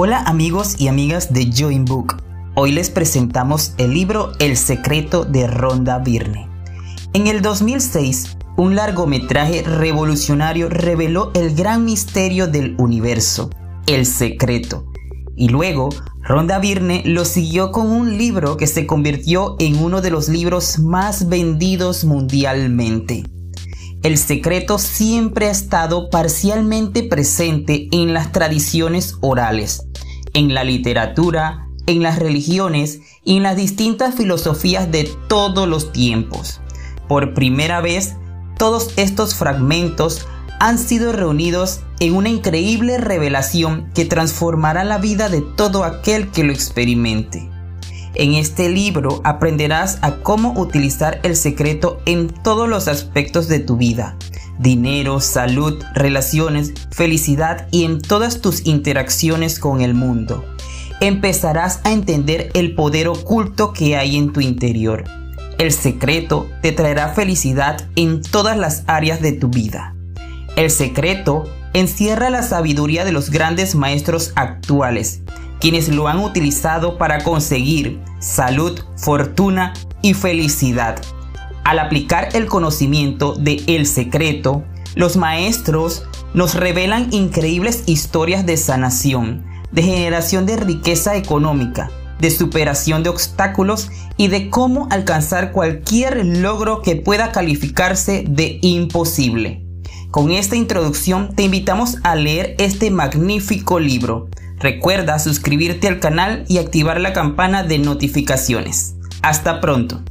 Hola amigos y amigas de Join Book. Hoy les presentamos el libro El secreto de Ronda Byrne. En el 2006, un largometraje revolucionario reveló el gran misterio del universo, el secreto. Y luego, Ronda Byrne lo siguió con un libro que se convirtió en uno de los libros más vendidos mundialmente. El secreto siempre ha estado parcialmente presente en las tradiciones orales, en la literatura, en las religiones y en las distintas filosofías de todos los tiempos. Por primera vez, todos estos fragmentos han sido reunidos en una increíble revelación que transformará la vida de todo aquel que lo experimente. En este libro aprenderás a cómo utilizar el secreto en todos los aspectos de tu vida. Dinero, salud, relaciones, felicidad y en todas tus interacciones con el mundo. Empezarás a entender el poder oculto que hay en tu interior. El secreto te traerá felicidad en todas las áreas de tu vida. El secreto encierra la sabiduría de los grandes maestros actuales quienes lo han utilizado para conseguir salud, fortuna y felicidad. Al aplicar el conocimiento de El Secreto, los maestros nos revelan increíbles historias de sanación, de generación de riqueza económica, de superación de obstáculos y de cómo alcanzar cualquier logro que pueda calificarse de imposible. Con esta introducción te invitamos a leer este magnífico libro, Recuerda suscribirte al canal y activar la campana de notificaciones. Hasta pronto.